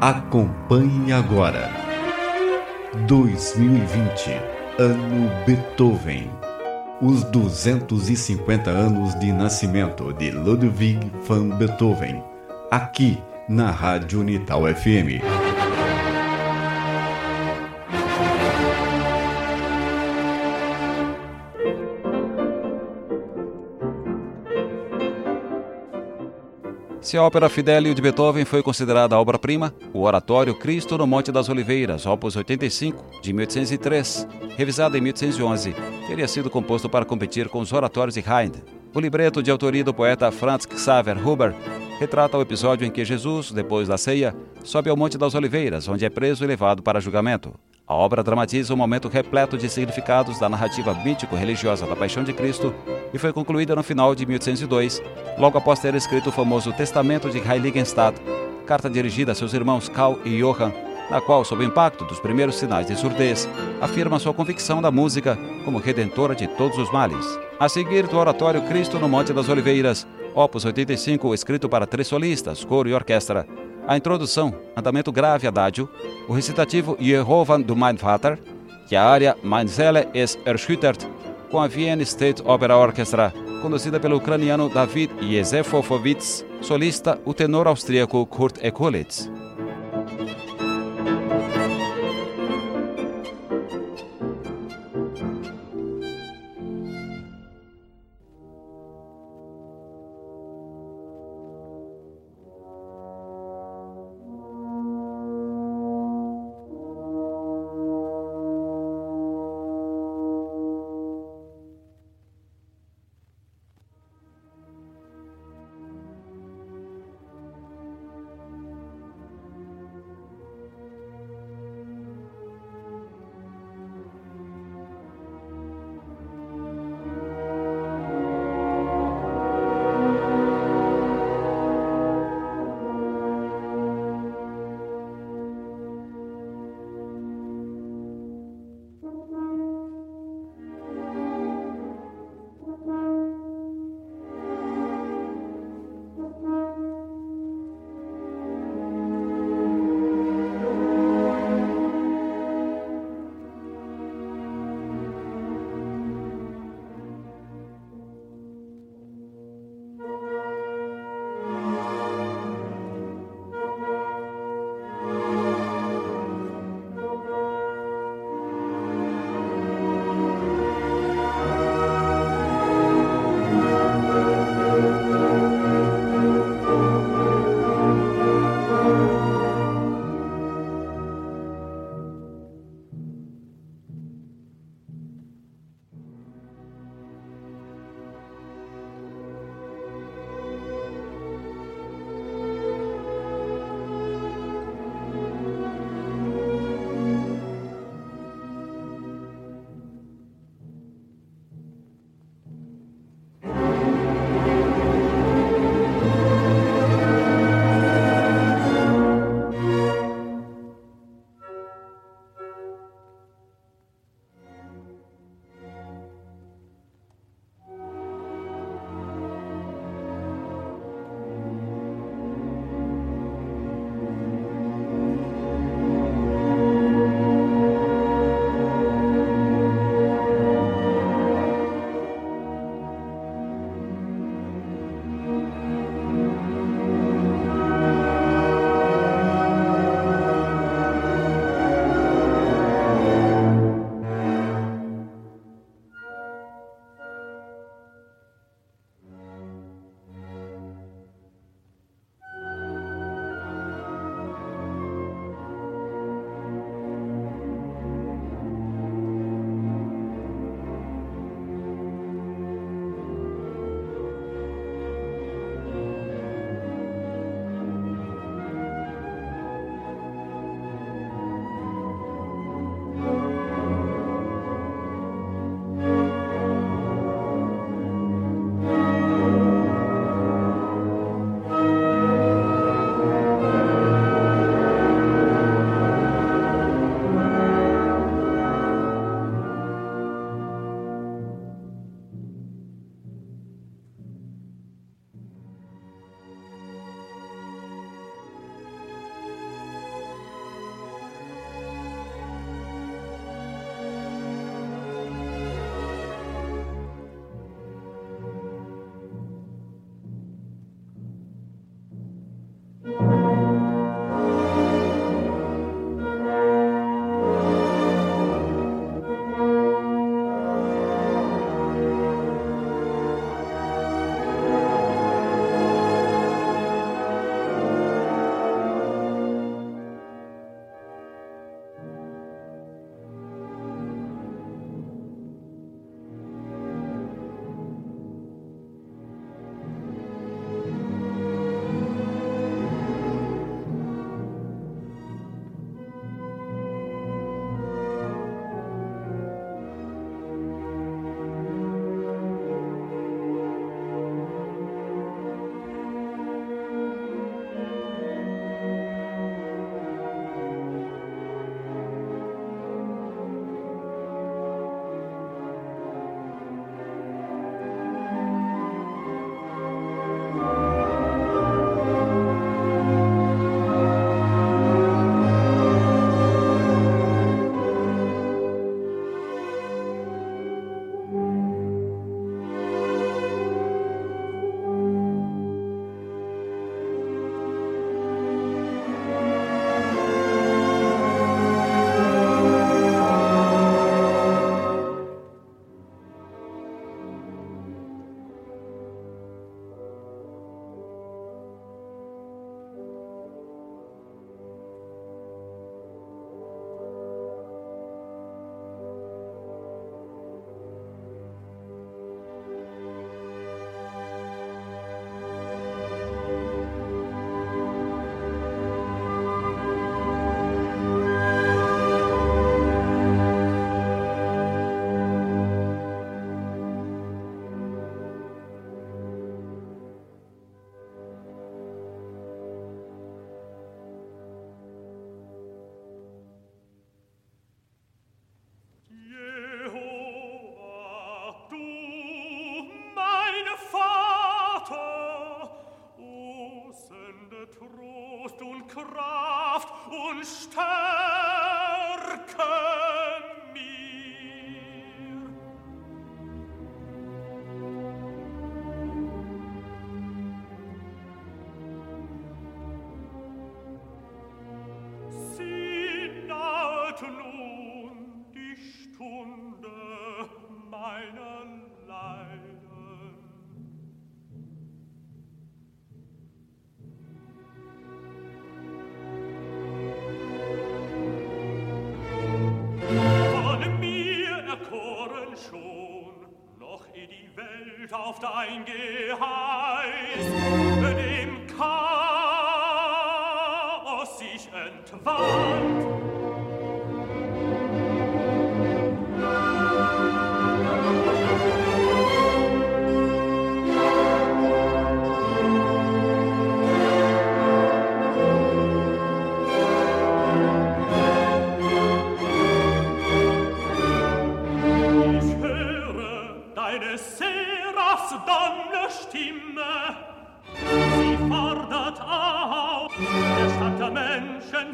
Acompanhe agora. 2020, ano Beethoven. Os 250 anos de nascimento de Ludwig van Beethoven. Aqui na Rádio Unital FM. Se a ópera Fidelio de Beethoven foi considerada obra-prima, o oratório Cristo no Monte das Oliveiras, opus 85, de 1803, revisado em 1811, teria sido composto para competir com os oratórios de Haydn. O libreto de autoria do poeta Franz Xaver Huber retrata o episódio em que Jesus, depois da ceia, sobe ao Monte das Oliveiras, onde é preso e levado para julgamento. A obra dramatiza um momento repleto de significados da narrativa mítico-religiosa da Paixão de Cristo e foi concluída no final de 1802, logo após ter escrito o famoso Testamento de Heiligenstadt, carta dirigida a seus irmãos Karl e Johann, na qual, sob o impacto dos primeiros sinais de surdez, afirma sua convicção da música como redentora de todos os males. A seguir, do oratório Cristo no Monte das Oliveiras, opus 85, escrito para três solistas, coro e orquestra, a introdução, andamento grave adágio, o recitativo Jehovah do Mein Vater, e a área Mein Seele ist erschüttert, com a Vienna State Opera Orchestra, conduzida pelo ucraniano David Yezefovovits, solista o tenor austríaco Kurt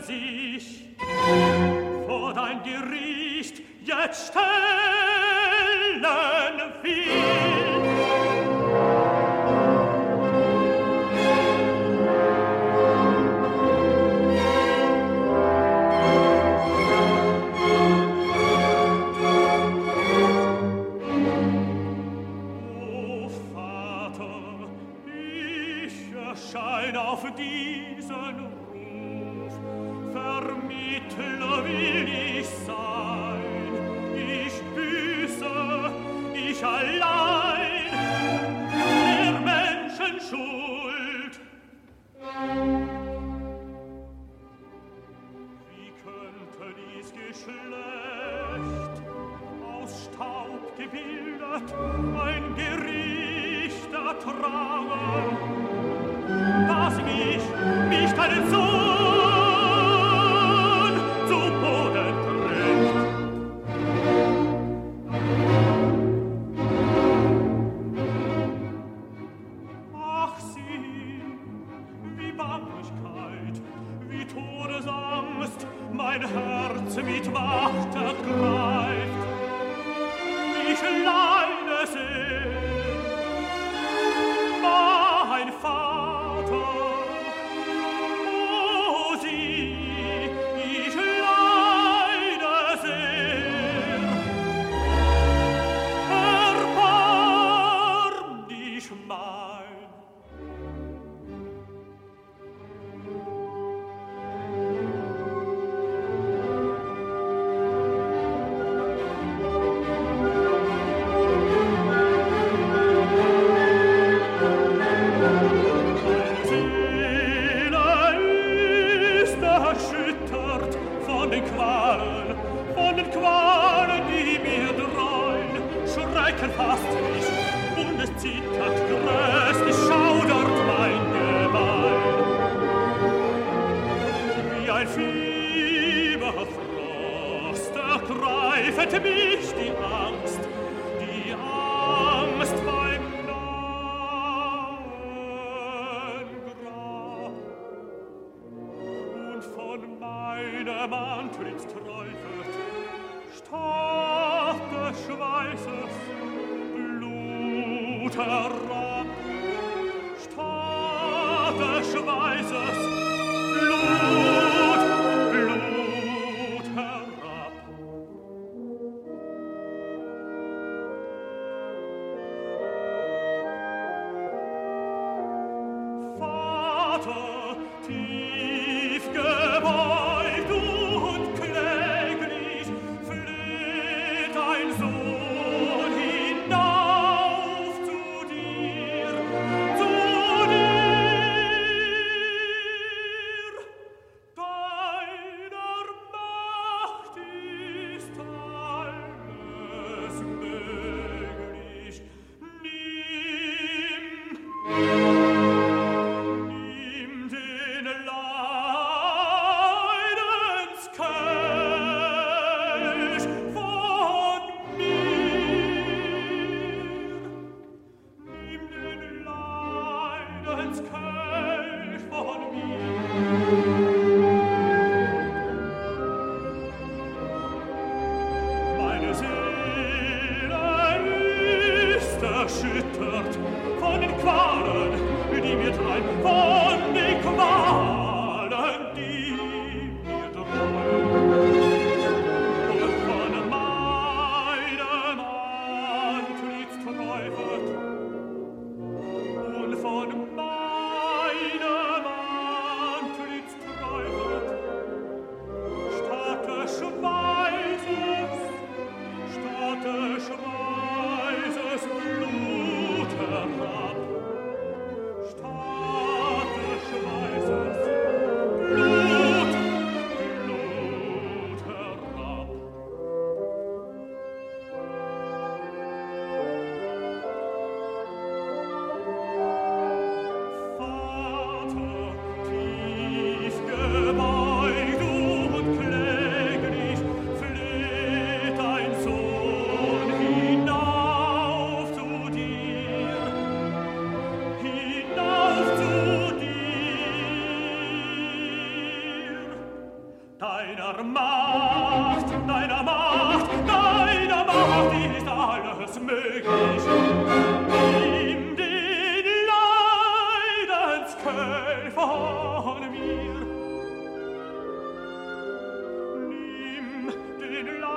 sich vor dein Gericht jetzt stellen will. auf diesen Vermittler will ich sein, ich büße, ich allein, der Menschen Schuld.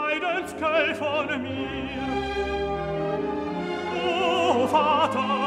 leidenskelch von mir. O Vater,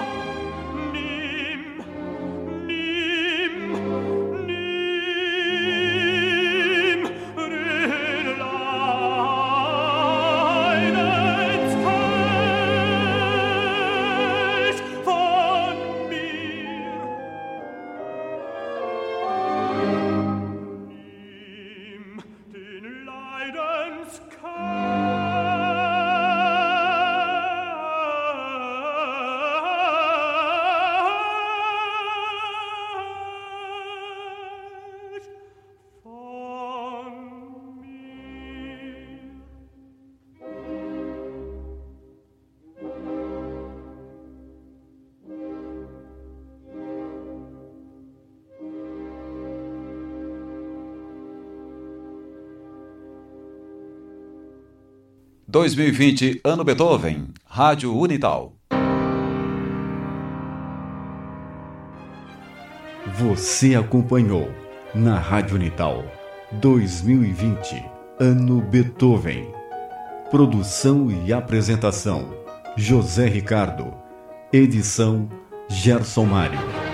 2020, Ano Beethoven, Rádio Unital. Você acompanhou na Rádio Unital 2020, Ano Beethoven. Produção e apresentação: José Ricardo. Edição: Gerson Mário.